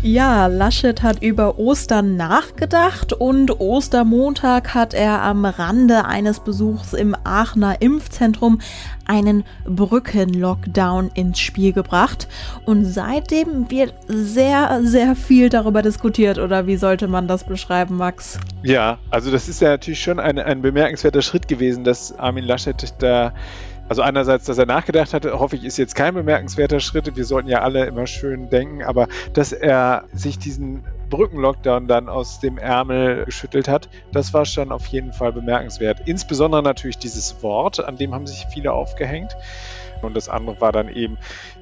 Ja, Laschet hat über Ostern nachgedacht und Ostermontag hat er am Rande eines Besuchs im Aachener Impfzentrum einen Brückenlockdown ins Spiel gebracht. Und seitdem wird sehr, sehr viel darüber diskutiert. Oder wie sollte man das beschreiben, Max? Ja, also das ist ja natürlich schon ein, ein bemerkenswerter Schritt gewesen, dass Armin Laschet da also einerseits, dass er nachgedacht hatte, hoffe ich, ist jetzt kein bemerkenswerter Schritt. Wir sollten ja alle immer schön denken, aber dass er sich diesen Brückenlockdown dann aus dem Ärmel geschüttelt hat, das war schon auf jeden Fall bemerkenswert. Insbesondere natürlich dieses Wort, an dem haben sich viele aufgehängt. Und das andere war dann eben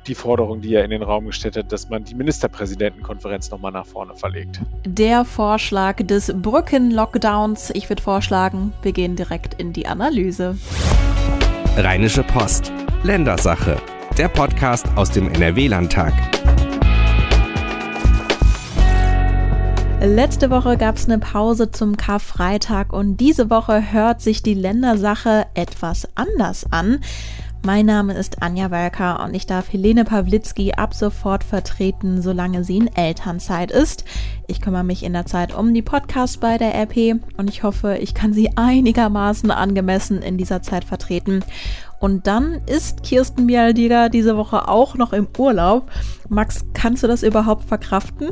die Forderung, die er in den Raum gestellt hat, dass man die Ministerpräsidentenkonferenz nochmal nach vorne verlegt. Der Vorschlag des Brückenlockdowns. Ich würde vorschlagen, wir gehen direkt in die Analyse. Rheinische Post. Ländersache. Der Podcast aus dem NRW-Landtag. Letzte Woche gab es eine Pause zum Karfreitag und diese Woche hört sich die Ländersache etwas anders an. Mein Name ist Anja Welker und ich darf Helene Pawlitzki ab sofort vertreten, solange sie in Elternzeit ist. Ich kümmere mich in der Zeit um die Podcasts bei der RP und ich hoffe, ich kann sie einigermaßen angemessen in dieser Zeit vertreten. Und dann ist Kirsten Bialdiger diese Woche auch noch im Urlaub. Max, kannst du das überhaupt verkraften?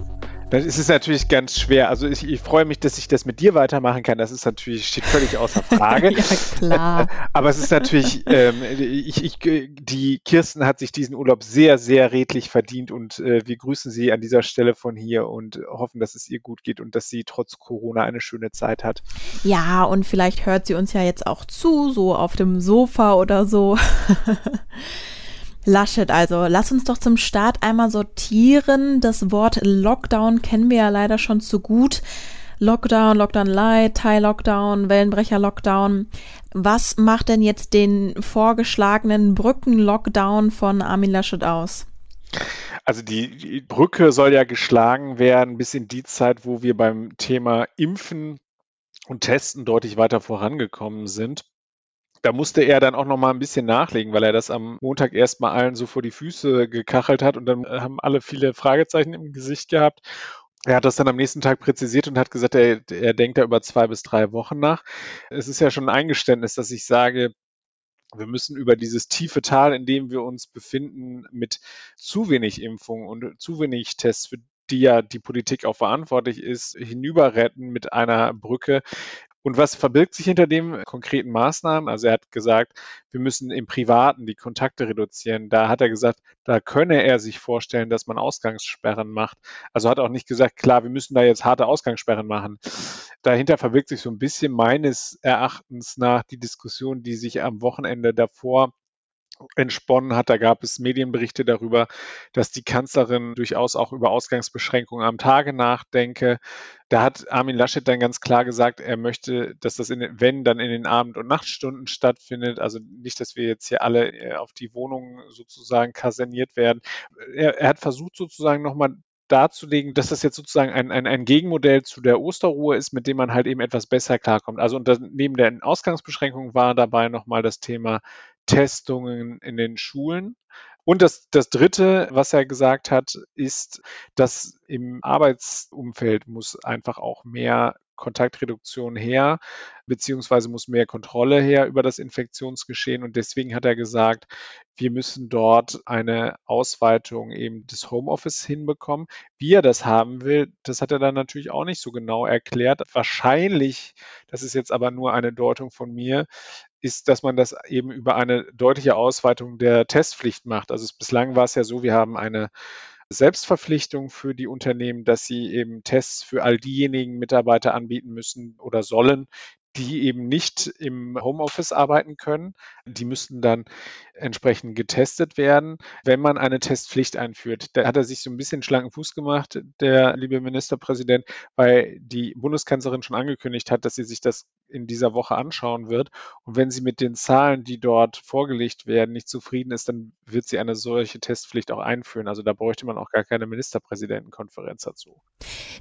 Das ist es natürlich ganz schwer. Also ich, ich, freue mich, dass ich das mit dir weitermachen kann. Das ist natürlich, steht völlig außer Frage. ja, klar. Aber es ist natürlich, ähm, ich, ich, die Kirsten hat sich diesen Urlaub sehr, sehr redlich verdient und äh, wir grüßen sie an dieser Stelle von hier und hoffen, dass es ihr gut geht und dass sie trotz Corona eine schöne Zeit hat. Ja, und vielleicht hört sie uns ja jetzt auch zu, so auf dem Sofa oder so. Laschet also. Lass uns doch zum Start einmal sortieren. Das Wort Lockdown kennen wir ja leider schon zu gut. Lockdown, Lockdown Light, Thai Lockdown, Wellenbrecher Lockdown. Was macht denn jetzt den vorgeschlagenen Brücken-Lockdown von Armin Laschet aus? Also die, die, Brücke soll ja geschlagen werden bis in die Zeit, wo wir beim Thema Impfen und Testen deutlich weiter vorangekommen sind da musste er dann auch noch mal ein bisschen nachlegen, weil er das am Montag erstmal allen so vor die Füße gekachelt hat und dann haben alle viele Fragezeichen im Gesicht gehabt. Er hat das dann am nächsten Tag präzisiert und hat gesagt, er, er denkt da über zwei bis drei Wochen nach. Es ist ja schon ein Eingeständnis, dass ich sage, wir müssen über dieses tiefe Tal, in dem wir uns befinden, mit zu wenig Impfungen und zu wenig Tests, für die ja die Politik auch verantwortlich ist, hinüberretten mit einer Brücke, und was verbirgt sich hinter dem konkreten Maßnahmen? Also er hat gesagt, wir müssen im Privaten die Kontakte reduzieren. Da hat er gesagt, da könne er sich vorstellen, dass man Ausgangssperren macht. Also hat auch nicht gesagt, klar, wir müssen da jetzt harte Ausgangssperren machen. Dahinter verbirgt sich so ein bisschen meines Erachtens nach die Diskussion, die sich am Wochenende davor entsponnen hat. Da gab es Medienberichte darüber, dass die Kanzlerin durchaus auch über Ausgangsbeschränkungen am Tage nachdenke. Da hat Armin Laschet dann ganz klar gesagt, er möchte, dass das in den, wenn dann in den Abend- und Nachtstunden stattfindet. Also nicht, dass wir jetzt hier alle äh, auf die Wohnungen sozusagen kaserniert werden. Er, er hat versucht sozusagen nochmal darzulegen, dass das jetzt sozusagen ein, ein, ein Gegenmodell zu der Osterruhe ist, mit dem man halt eben etwas besser klarkommt. Also und neben der Ausgangsbeschränkung war dabei nochmal das Thema Testungen in den Schulen. Und das, das Dritte, was er gesagt hat, ist, dass im Arbeitsumfeld muss einfach auch mehr Kontaktreduktion her, beziehungsweise muss mehr Kontrolle her über das Infektionsgeschehen. Und deswegen hat er gesagt, wir müssen dort eine Ausweitung eben des Homeoffice hinbekommen. Wie er das haben will, das hat er dann natürlich auch nicht so genau erklärt. Wahrscheinlich, das ist jetzt aber nur eine Deutung von mir, ist, dass man das eben über eine deutliche Ausweitung der Testpflicht macht. Also es, bislang war es ja so, wir haben eine Selbstverpflichtung für die Unternehmen, dass sie eben Tests für all diejenigen Mitarbeiter anbieten müssen oder sollen, die eben nicht im Homeoffice arbeiten können. Die müssten dann entsprechend getestet werden, wenn man eine Testpflicht einführt. Da hat er sich so ein bisschen schlanken Fuß gemacht, der liebe Ministerpräsident, weil die Bundeskanzlerin schon angekündigt hat, dass sie sich das in dieser Woche anschauen wird. Und wenn sie mit den Zahlen, die dort vorgelegt werden, nicht zufrieden ist, dann wird sie eine solche Testpflicht auch einführen. Also da bräuchte man auch gar keine Ministerpräsidentenkonferenz dazu.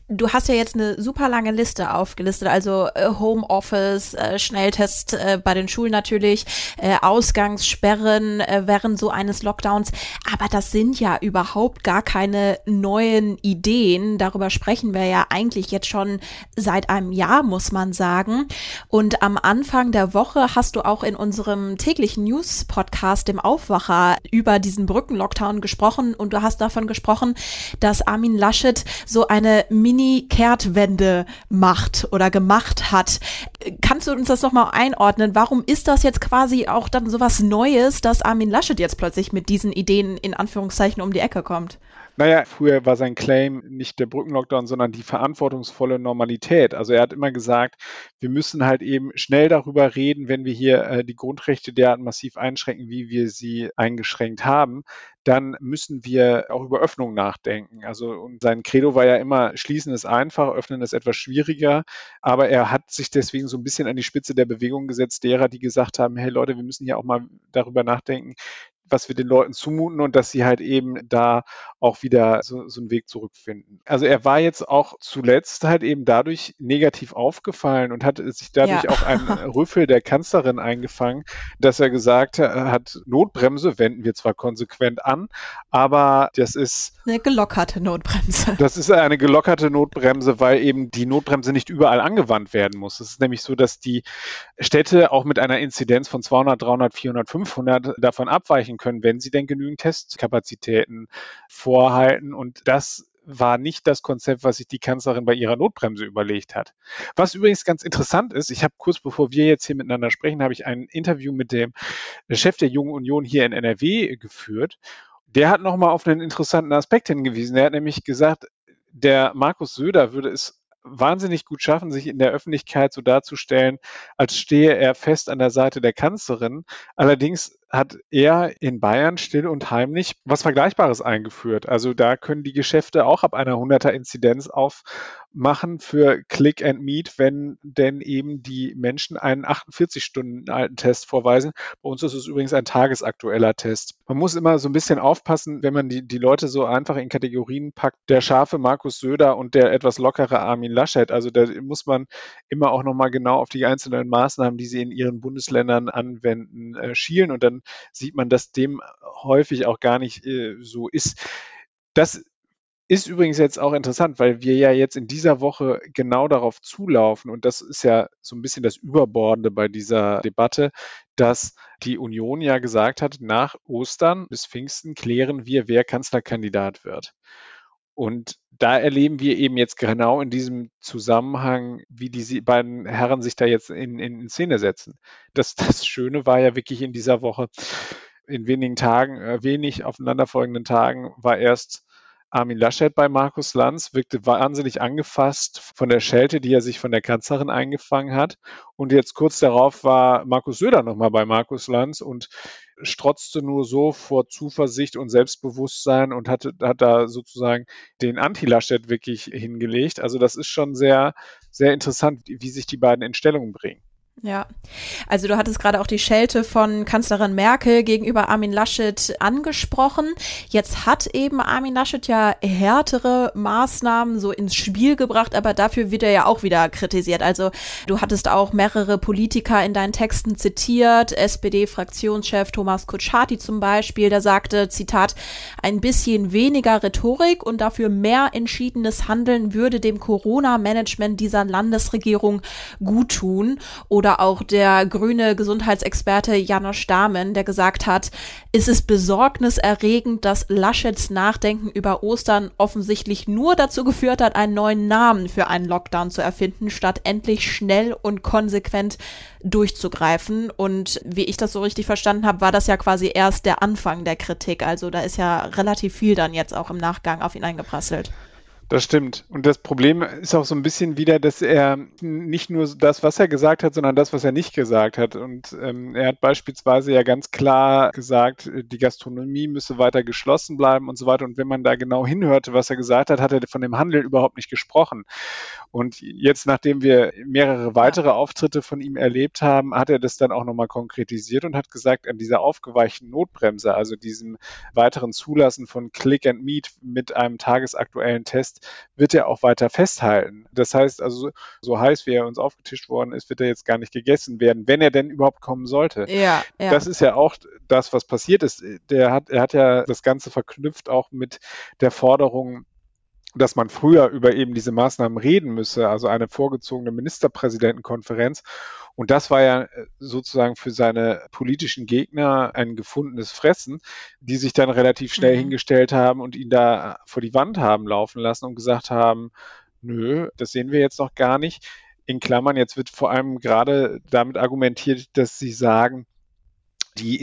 Du hast ja jetzt eine super lange Liste aufgelistet, also äh, Homeoffice, äh, Schnelltest äh, bei den Schulen natürlich, Ausgangssperren äh, während so eines Lockdowns. Aber das sind ja überhaupt gar keine neuen Ideen. Darüber sprechen wir ja eigentlich jetzt schon seit einem Jahr, muss man sagen. Und am Anfang der Woche hast du auch in unserem täglichen News-Podcast, dem Aufwacher, über diesen Brückenlockdown gesprochen und du hast davon gesprochen, dass Armin Laschet so eine Mini-Kehrtwende macht oder gemacht hat. Kannst du uns das nochmal einordnen? Warum ist das jetzt quasi auch dann sowas Neues, dass Armin Laschet jetzt plötzlich mit diesen Ideen in Anführungszeichen um die Ecke kommt? Naja, früher war sein Claim nicht der Brückenlockdown, sondern die verantwortungsvolle Normalität. Also er hat immer gesagt, wir müssen halt eben schnell darüber reden, wenn wir hier äh, die Grundrechte derart massiv einschränken, wie wir sie eingeschränkt haben, dann müssen wir auch über Öffnung nachdenken. Also und sein Credo war ja immer, schließen ist einfach, öffnen ist etwas schwieriger. Aber er hat sich deswegen so ein bisschen an die Spitze der Bewegung gesetzt, derer, die gesagt haben, hey Leute, wir müssen hier auch mal darüber nachdenken, was wir den Leuten zumuten und dass sie halt eben da auch wieder so, so einen Weg zurückfinden. Also er war jetzt auch zuletzt halt eben dadurch negativ aufgefallen und hat sich dadurch ja. auch einen Rüffel der Kanzlerin eingefangen, dass er gesagt hat, Notbremse wenden wir zwar konsequent an, aber das ist eine gelockerte Notbremse. Das ist eine gelockerte Notbremse, weil eben die Notbremse nicht überall angewandt werden muss. Es ist nämlich so, dass die Städte auch mit einer Inzidenz von 200, 300, 400, 500 davon abweichen können, wenn sie denn genügend Testkapazitäten vorhalten. Und das war nicht das Konzept, was sich die Kanzlerin bei ihrer Notbremse überlegt hat. Was übrigens ganz interessant ist, ich habe kurz bevor wir jetzt hier miteinander sprechen, habe ich ein Interview mit dem Chef der Jungen Union hier in NRW geführt der hat nochmal auf einen interessanten Aspekt hingewiesen. Er hat nämlich gesagt, der Markus Söder würde es wahnsinnig gut schaffen, sich in der Öffentlichkeit so darzustellen, als stehe er fest an der Seite der Kanzlerin. Allerdings hat er in Bayern still und heimlich was Vergleichbares eingeführt. Also da können die Geschäfte auch ab einer 100er Inzidenz aufmachen für Click and Meet, wenn denn eben die Menschen einen 48 Stunden alten Test vorweisen. Bei uns ist es übrigens ein tagesaktueller Test. Man muss immer so ein bisschen aufpassen, wenn man die, die Leute so einfach in Kategorien packt. Der scharfe Markus Söder und der etwas lockere Armin Laschet. Also da muss man immer auch nochmal genau auf die einzelnen Maßnahmen, die sie in ihren Bundesländern anwenden, äh, schielen und dann sieht man, dass dem häufig auch gar nicht äh, so ist. Das ist übrigens jetzt auch interessant, weil wir ja jetzt in dieser Woche genau darauf zulaufen und das ist ja so ein bisschen das Überbordende bei dieser Debatte, dass die Union ja gesagt hat, nach Ostern bis Pfingsten klären wir, wer Kanzlerkandidat wird. Und da erleben wir eben jetzt genau in diesem Zusammenhang, wie die beiden Herren sich da jetzt in, in, Szene setzen. Das, das Schöne war ja wirklich in dieser Woche, in wenigen Tagen, äh, wenig aufeinanderfolgenden Tagen, war erst Armin Laschet bei Markus Lanz, wirkte wahnsinnig angefasst von der Schelte, die er sich von der Kanzlerin eingefangen hat. Und jetzt kurz darauf war Markus Söder nochmal bei Markus Lanz und strotzte nur so vor Zuversicht und Selbstbewusstsein und hatte, hat da sozusagen den Anti-Laschet wirklich hingelegt. Also das ist schon sehr, sehr interessant, wie sich die beiden in Stellung bringen. Ja, also du hattest gerade auch die Schelte von Kanzlerin Merkel gegenüber Armin Laschet angesprochen. Jetzt hat eben Armin Laschet ja härtere Maßnahmen so ins Spiel gebracht, aber dafür wird er ja auch wieder kritisiert. Also du hattest auch mehrere Politiker in deinen Texten zitiert, SPD-Fraktionschef Thomas Kutschaty zum Beispiel, der sagte, Zitat, ein bisschen weniger Rhetorik und dafür mehr entschiedenes Handeln würde dem Corona-Management dieser Landesregierung gut tun. Oder oder auch der grüne Gesundheitsexperte Janosch Dahmen, der gesagt hat, ist es besorgniserregend, dass Laschets Nachdenken über Ostern offensichtlich nur dazu geführt hat, einen neuen Namen für einen Lockdown zu erfinden, statt endlich schnell und konsequent durchzugreifen. Und wie ich das so richtig verstanden habe, war das ja quasi erst der Anfang der Kritik. Also da ist ja relativ viel dann jetzt auch im Nachgang auf ihn eingeprasselt. Das stimmt. Und das Problem ist auch so ein bisschen wieder, dass er nicht nur das, was er gesagt hat, sondern das, was er nicht gesagt hat. Und ähm, er hat beispielsweise ja ganz klar gesagt, die Gastronomie müsse weiter geschlossen bleiben und so weiter. Und wenn man da genau hinhörte, was er gesagt hat, hat er von dem Handel überhaupt nicht gesprochen. Und jetzt, nachdem wir mehrere weitere Auftritte von ihm erlebt haben, hat er das dann auch nochmal konkretisiert und hat gesagt, an dieser aufgeweichten Notbremse, also diesem weiteren Zulassen von Click and Meet mit einem tagesaktuellen Test, wird er auch weiter festhalten. Das heißt also, so heiß wie er uns aufgetischt worden ist, wird er jetzt gar nicht gegessen werden, wenn er denn überhaupt kommen sollte. Ja, ja. Das ist ja auch das, was passiert ist. Der hat, er hat ja das Ganze verknüpft auch mit der Forderung, dass man früher über eben diese Maßnahmen reden müsse, also eine vorgezogene Ministerpräsidentenkonferenz. Und das war ja äh, sozusagen für seine politischen Gegner ein gefundenes Fressen, die sich dann relativ schnell mhm. hingestellt haben und ihn da vor die Wand haben laufen lassen und gesagt haben, nö, das sehen wir jetzt noch gar nicht. In Klammern, jetzt wird vor allem gerade damit argumentiert, dass sie sagen, die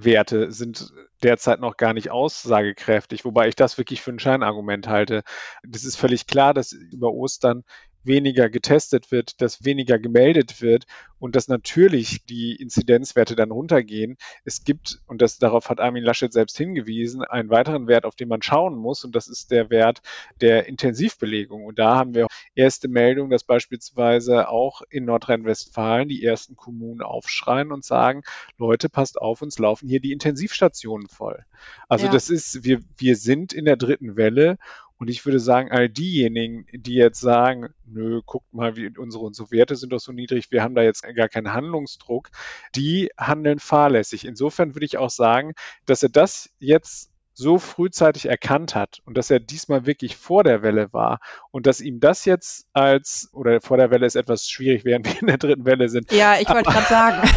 Inzidenzwerte sind derzeit noch gar nicht aussagekräftig, wobei ich das wirklich für ein Scheinargument halte. Das ist völlig klar, dass über Ostern weniger getestet wird, dass weniger gemeldet wird und dass natürlich die Inzidenzwerte dann runtergehen. Es gibt, und das, darauf hat Armin Laschet selbst hingewiesen, einen weiteren Wert, auf den man schauen muss, und das ist der Wert der Intensivbelegung. Und da haben wir erste Meldungen, dass beispielsweise auch in Nordrhein-Westfalen die ersten Kommunen aufschreien und sagen, Leute, passt auf, uns laufen hier die Intensivstationen voll. Also ja. das ist, wir, wir sind in der dritten Welle und ich würde sagen, all diejenigen, die jetzt sagen, nö, guckt mal, wie unsere, unsere Werte sind doch so niedrig, wir haben da jetzt gar keinen Handlungsdruck, die handeln fahrlässig. Insofern würde ich auch sagen, dass er das jetzt so frühzeitig erkannt hat und dass er diesmal wirklich vor der Welle war und dass ihm das jetzt als, oder vor der Welle ist etwas schwierig, während wir in der dritten Welle sind. Ja, ich wollte gerade sagen.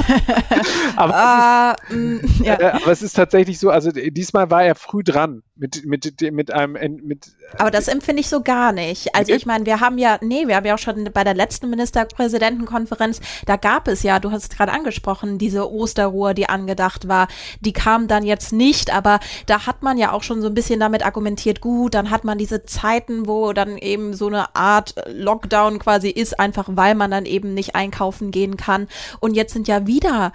aber, es ist, mm, ja. äh, aber es ist tatsächlich so, also diesmal war er früh dran mit, mit, mit einem, mit. Aber das empfinde ich so gar nicht. Also ich meine, wir haben ja, nee, wir haben ja auch schon bei der letzten Ministerpräsidentenkonferenz, da gab es ja, du hast es gerade angesprochen, diese Osterruhe, die angedacht war, die kam dann jetzt nicht, aber da hat man ja auch schon so ein bisschen damit argumentiert, gut, dann hat man diese Zeiten, wo dann eben so eine Art Lockdown quasi ist, einfach weil man dann eben nicht einkaufen gehen kann. Und jetzt sind ja wieder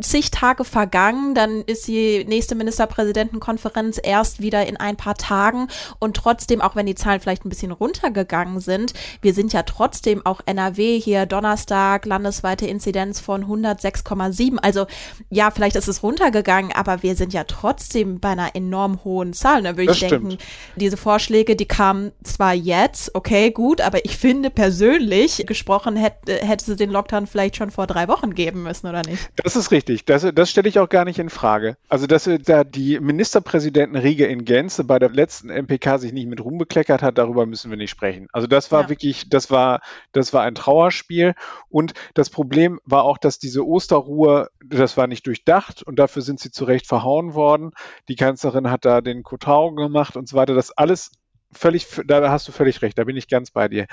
zig Tage vergangen, dann ist die nächste Ministerpräsidentenkonferenz erst wieder in ein paar Tagen und trotzdem, auch wenn die Zahlen vielleicht ein bisschen runtergegangen sind, wir sind ja trotzdem auch NRW hier Donnerstag landesweite Inzidenz von 106,7. Also ja, vielleicht ist es runtergegangen, aber wir sind ja trotzdem bei einer enorm hohen Zahl. Da würde ich stimmt. denken, diese Vorschläge, die kamen zwar jetzt, okay, gut, aber ich finde persönlich gesprochen hätte, hätte es den Lockdown vielleicht schon vor drei Wochen geben müssen, oder nicht? Das ist richtig. Das, das stelle ich auch gar nicht in Frage. Also, dass da die Ministerpräsidentenriege in Gänze bei der letzten MPK sich nicht mit rumbekleckert hat, darüber müssen wir nicht sprechen. Also, das war ja. wirklich, das war, das war ein Trauerspiel. Und das Problem war auch, dass diese Osterruhe, das war nicht durchdacht und dafür sind sie zu Recht verhauen worden. Die Kanzlerin hat da den Kotau gemacht und so weiter. Das alles völlig, da hast du völlig recht, da bin ich ganz bei dir.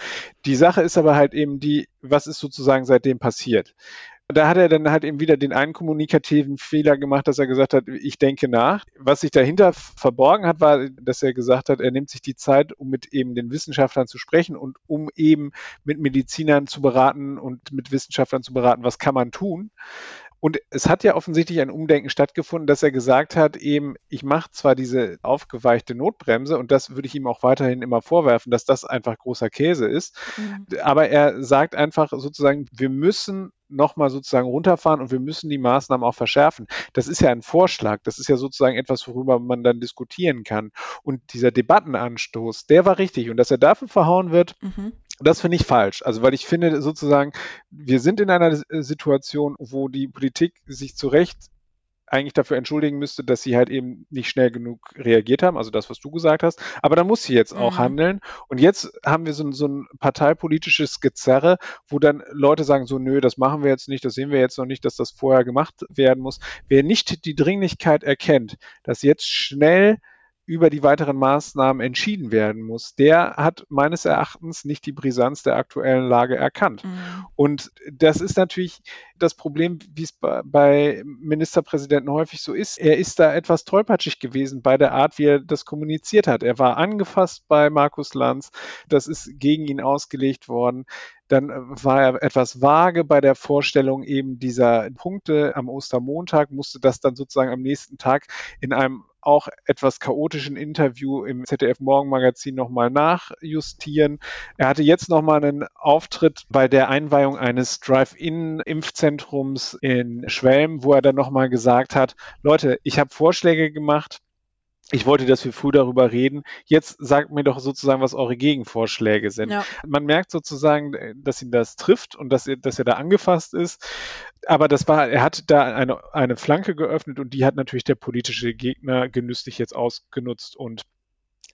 Die Sache ist aber halt eben die, was ist sozusagen seitdem passiert? Da hat er dann halt eben wieder den einen kommunikativen Fehler gemacht, dass er gesagt hat, ich denke nach. Was sich dahinter verborgen hat, war, dass er gesagt hat, er nimmt sich die Zeit, um mit eben den Wissenschaftlern zu sprechen und um eben mit Medizinern zu beraten und mit Wissenschaftlern zu beraten, was kann man tun. Und es hat ja offensichtlich ein Umdenken stattgefunden, dass er gesagt hat, eben, ich mache zwar diese aufgeweichte Notbremse und das würde ich ihm auch weiterhin immer vorwerfen, dass das einfach großer Käse ist. Mhm. Aber er sagt einfach sozusagen, wir müssen nochmal sozusagen runterfahren und wir müssen die Maßnahmen auch verschärfen. Das ist ja ein Vorschlag, das ist ja sozusagen etwas, worüber man dann diskutieren kann. Und dieser Debattenanstoß, der war richtig. Und dass er dafür verhauen wird, mhm. Das finde ich falsch. Also, weil ich finde sozusagen, wir sind in einer Situation, wo die Politik sich zu Recht eigentlich dafür entschuldigen müsste, dass sie halt eben nicht schnell genug reagiert haben, also das, was du gesagt hast. Aber da muss sie jetzt auch mhm. handeln. Und jetzt haben wir so, so ein parteipolitisches Gezerre, wo dann Leute sagen, so, nö, das machen wir jetzt nicht, das sehen wir jetzt noch nicht, dass das vorher gemacht werden muss. Wer nicht die Dringlichkeit erkennt, dass jetzt schnell über die weiteren Maßnahmen entschieden werden muss, der hat meines Erachtens nicht die Brisanz der aktuellen Lage erkannt. Mhm. Und das ist natürlich das Problem, wie es bei Ministerpräsidenten häufig so ist. Er ist da etwas tollpatschig gewesen bei der Art, wie er das kommuniziert hat. Er war angefasst bei Markus Lanz. Das ist gegen ihn ausgelegt worden. Dann war er etwas vage bei der Vorstellung eben dieser Punkte am Ostermontag, musste das dann sozusagen am nächsten Tag in einem auch etwas chaotischen Interview im ZDF Morgenmagazin nochmal nachjustieren. Er hatte jetzt nochmal einen Auftritt bei der Einweihung eines Drive-In-Impfzentrums in Schwelm, wo er dann nochmal gesagt hat, Leute, ich habe Vorschläge gemacht, ich wollte, dass wir früh darüber reden. Jetzt sagt mir doch sozusagen, was eure Gegenvorschläge sind. Ja. Man merkt sozusagen, dass ihn das trifft und dass er, dass er da angefasst ist. Aber das war, er hat da eine, eine Flanke geöffnet und die hat natürlich der politische Gegner genüsslich jetzt ausgenutzt und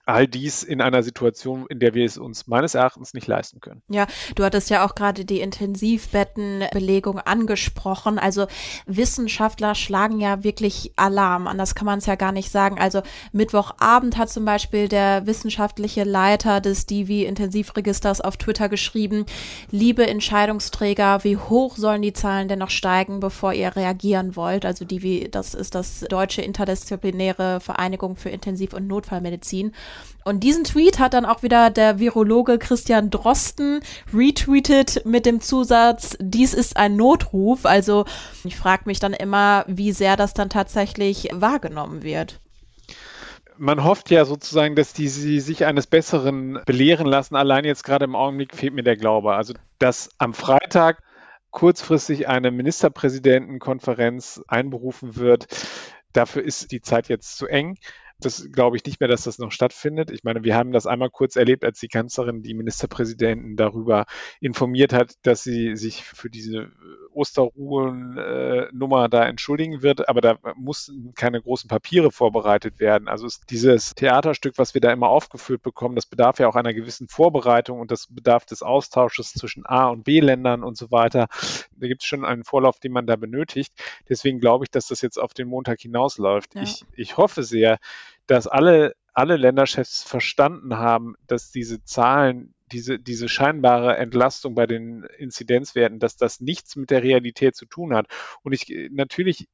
all dies in einer Situation, in der wir es uns meines Erachtens nicht leisten können. Ja, du hattest ja auch gerade die Intensivbettenbelegung angesprochen. Also Wissenschaftler schlagen ja wirklich Alarm. Anders kann man es ja gar nicht sagen. Also Mittwochabend hat zum Beispiel der wissenschaftliche Leiter des Divi-Intensivregisters auf Twitter geschrieben, liebe Entscheidungsträger, wie hoch sollen die Zahlen denn noch steigen, bevor ihr reagieren wollt? Also Divi, das ist das deutsche interdisziplinäre Vereinigung für Intensiv- und Notfallmedizin. Und diesen Tweet hat dann auch wieder der Virologe Christian Drosten retweetet mit dem Zusatz, dies ist ein Notruf. Also ich frage mich dann immer, wie sehr das dann tatsächlich wahrgenommen wird man hofft ja sozusagen, dass die sie sich eines Besseren belehren lassen. Allein jetzt gerade im Augenblick fehlt mir der Glaube. Also, dass am Freitag kurzfristig eine Ministerpräsidentenkonferenz einberufen wird, dafür ist die Zeit jetzt zu eng das glaube ich nicht mehr, dass das noch stattfindet. Ich meine, wir haben das einmal kurz erlebt, als die Kanzlerin die Ministerpräsidenten darüber informiert hat, dass sie sich für diese Osterruhen-Nummer da entschuldigen wird, aber da mussten keine großen Papiere vorbereitet werden. Also dieses Theaterstück, was wir da immer aufgeführt bekommen, das bedarf ja auch einer gewissen Vorbereitung und das bedarf des Austausches zwischen A- und B-Ländern und so weiter. Da gibt es schon einen Vorlauf, den man da benötigt. Deswegen glaube ich, dass das jetzt auf den Montag hinausläuft. Ja. Ich, ich hoffe sehr, dass alle, alle Länderchefs verstanden haben, dass diese Zahlen, diese, diese scheinbare Entlastung bei den Inzidenzwerten, dass das nichts mit der Realität zu tun hat. Und ich natürlich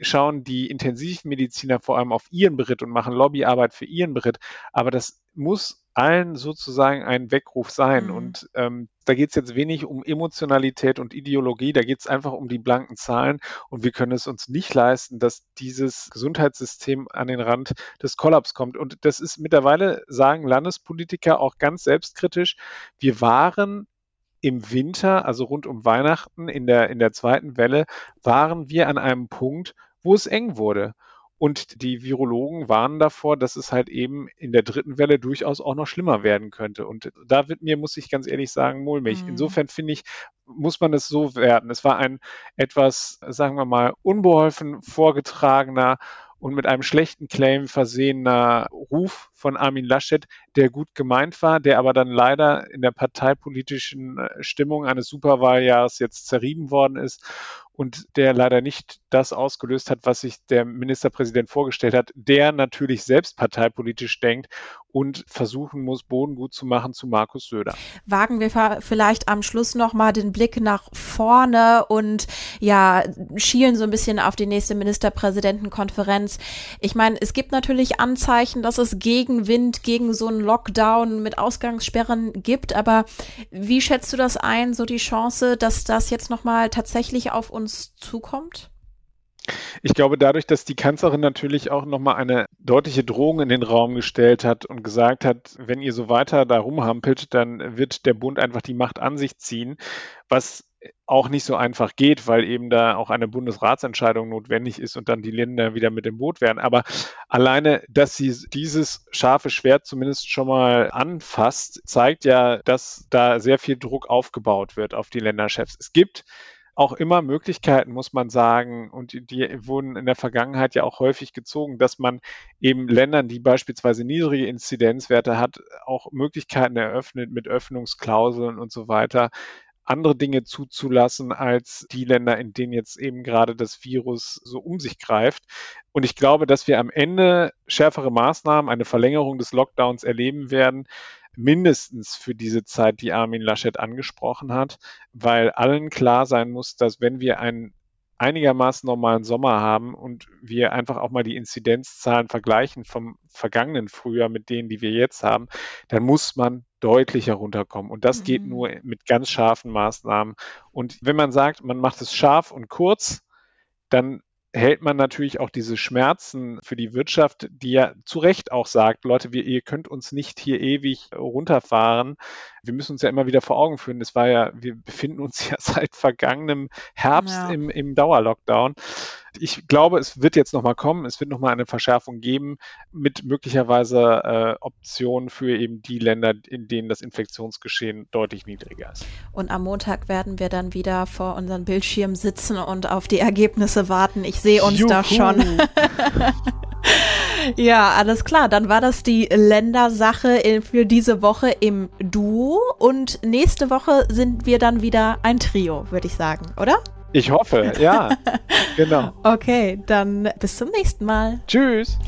schauen die Intensivmediziner vor allem auf ihren Beritt und machen Lobbyarbeit für ihren Beritt, aber das muss allen sozusagen ein Weckruf sein. Mhm. Und ähm, da geht es jetzt wenig um Emotionalität und Ideologie, da geht es einfach um die blanken Zahlen. Und wir können es uns nicht leisten, dass dieses Gesundheitssystem an den Rand des Kollaps kommt. Und das ist mittlerweile, sagen Landespolitiker auch ganz selbstkritisch, wir waren im Winter, also rund um Weihnachten in der, in der zweiten Welle, waren wir an einem Punkt, wo es eng wurde. Und die Virologen warnen davor, dass es halt eben in der dritten Welle durchaus auch noch schlimmer werden könnte. Und da wird mir, muss ich ganz ehrlich sagen, mulmig. Mhm. Insofern finde ich, muss man es so werten. Es war ein etwas, sagen wir mal, unbeholfen vorgetragener und mit einem schlechten Claim versehener Ruf von Armin Laschet, der gut gemeint war, der aber dann leider in der parteipolitischen äh, Stimmung eines Superwahljahres jetzt zerrieben worden ist und der leider nicht das ausgelöst hat, was sich der Ministerpräsident vorgestellt hat, der natürlich selbst parteipolitisch denkt und versuchen muss, Boden gut zu machen zu Markus Söder. Wagen wir vielleicht am Schluss nochmal den Blick nach vorne und ja, schielen so ein bisschen auf die nächste Ministerpräsidentenkonferenz. Ich meine, es gibt natürlich Anzeichen, dass es Gegenwind gegen so einen Lockdown mit Ausgangssperren gibt, aber wie schätzt du das ein, so die Chance, dass das jetzt nochmal tatsächlich auf uns zukommt? Ich glaube, dadurch, dass die Kanzlerin natürlich auch nochmal eine deutliche Drohung in den Raum gestellt hat und gesagt hat, wenn ihr so weiter da rumhampelt, dann wird der Bund einfach die Macht an sich ziehen, was auch nicht so einfach geht, weil eben da auch eine Bundesratsentscheidung notwendig ist und dann die Länder wieder mit dem Boot werden. Aber alleine, dass sie dieses scharfe Schwert zumindest schon mal anfasst, zeigt ja, dass da sehr viel Druck aufgebaut wird auf die Länderchefs. Es gibt auch immer Möglichkeiten, muss man sagen, und die, die wurden in der Vergangenheit ja auch häufig gezogen, dass man eben Ländern, die beispielsweise niedrige Inzidenzwerte hat, auch Möglichkeiten eröffnet mit Öffnungsklauseln und so weiter, andere Dinge zuzulassen als die Länder, in denen jetzt eben gerade das Virus so um sich greift. Und ich glaube, dass wir am Ende schärfere Maßnahmen, eine Verlängerung des Lockdowns erleben werden, mindestens für diese Zeit, die Armin Laschet angesprochen hat, weil allen klar sein muss, dass wenn wir einen einigermaßen normalen Sommer haben und wir einfach auch mal die Inzidenzzahlen vergleichen vom vergangenen Frühjahr mit denen, die wir jetzt haben, dann muss man deutlich herunterkommen. Und das mhm. geht nur mit ganz scharfen Maßnahmen. Und wenn man sagt, man macht es scharf und kurz, dann hält man natürlich auch diese Schmerzen für die Wirtschaft, die ja zu Recht auch sagt, Leute, wir, ihr könnt uns nicht hier ewig runterfahren. Wir müssen uns ja immer wieder vor Augen führen. Es war ja, wir befinden uns ja seit vergangenem Herbst ja. im, im Dauerlockdown ich glaube, es wird jetzt nochmal kommen. Es wird nochmal eine Verschärfung geben mit möglicherweise äh, Optionen für eben die Länder, in denen das Infektionsgeschehen deutlich niedriger ist. Und am Montag werden wir dann wieder vor unseren Bildschirmen sitzen und auf die Ergebnisse warten. Ich sehe uns Juhu. da schon. Ja, alles klar. Dann war das die Ländersache für diese Woche im Duo. Und nächste Woche sind wir dann wieder ein Trio, würde ich sagen, oder? Ich hoffe, ja. genau. Okay, dann bis zum nächsten Mal. Tschüss.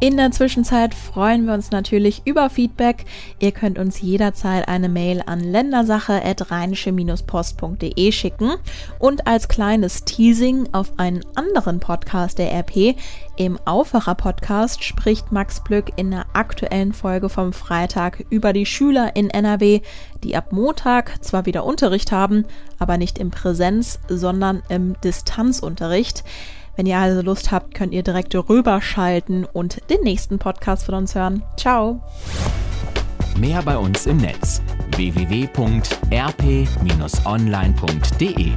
In der Zwischenzeit freuen wir uns natürlich über Feedback. Ihr könnt uns jederzeit eine Mail an ländersache.rheinische-post.de schicken und als kleines Teasing auf einen anderen Podcast der RP. Im Aufwacher-Podcast spricht Max Plück in der aktuellen Folge vom Freitag über die Schüler in NRW, die ab Montag zwar wieder Unterricht haben, aber nicht im Präsenz, sondern im Distanzunterricht. Wenn ihr also Lust habt, könnt ihr direkt rüberschalten und den nächsten Podcast von uns hören. Ciao! Mehr bei uns im Netz www.rp-online.de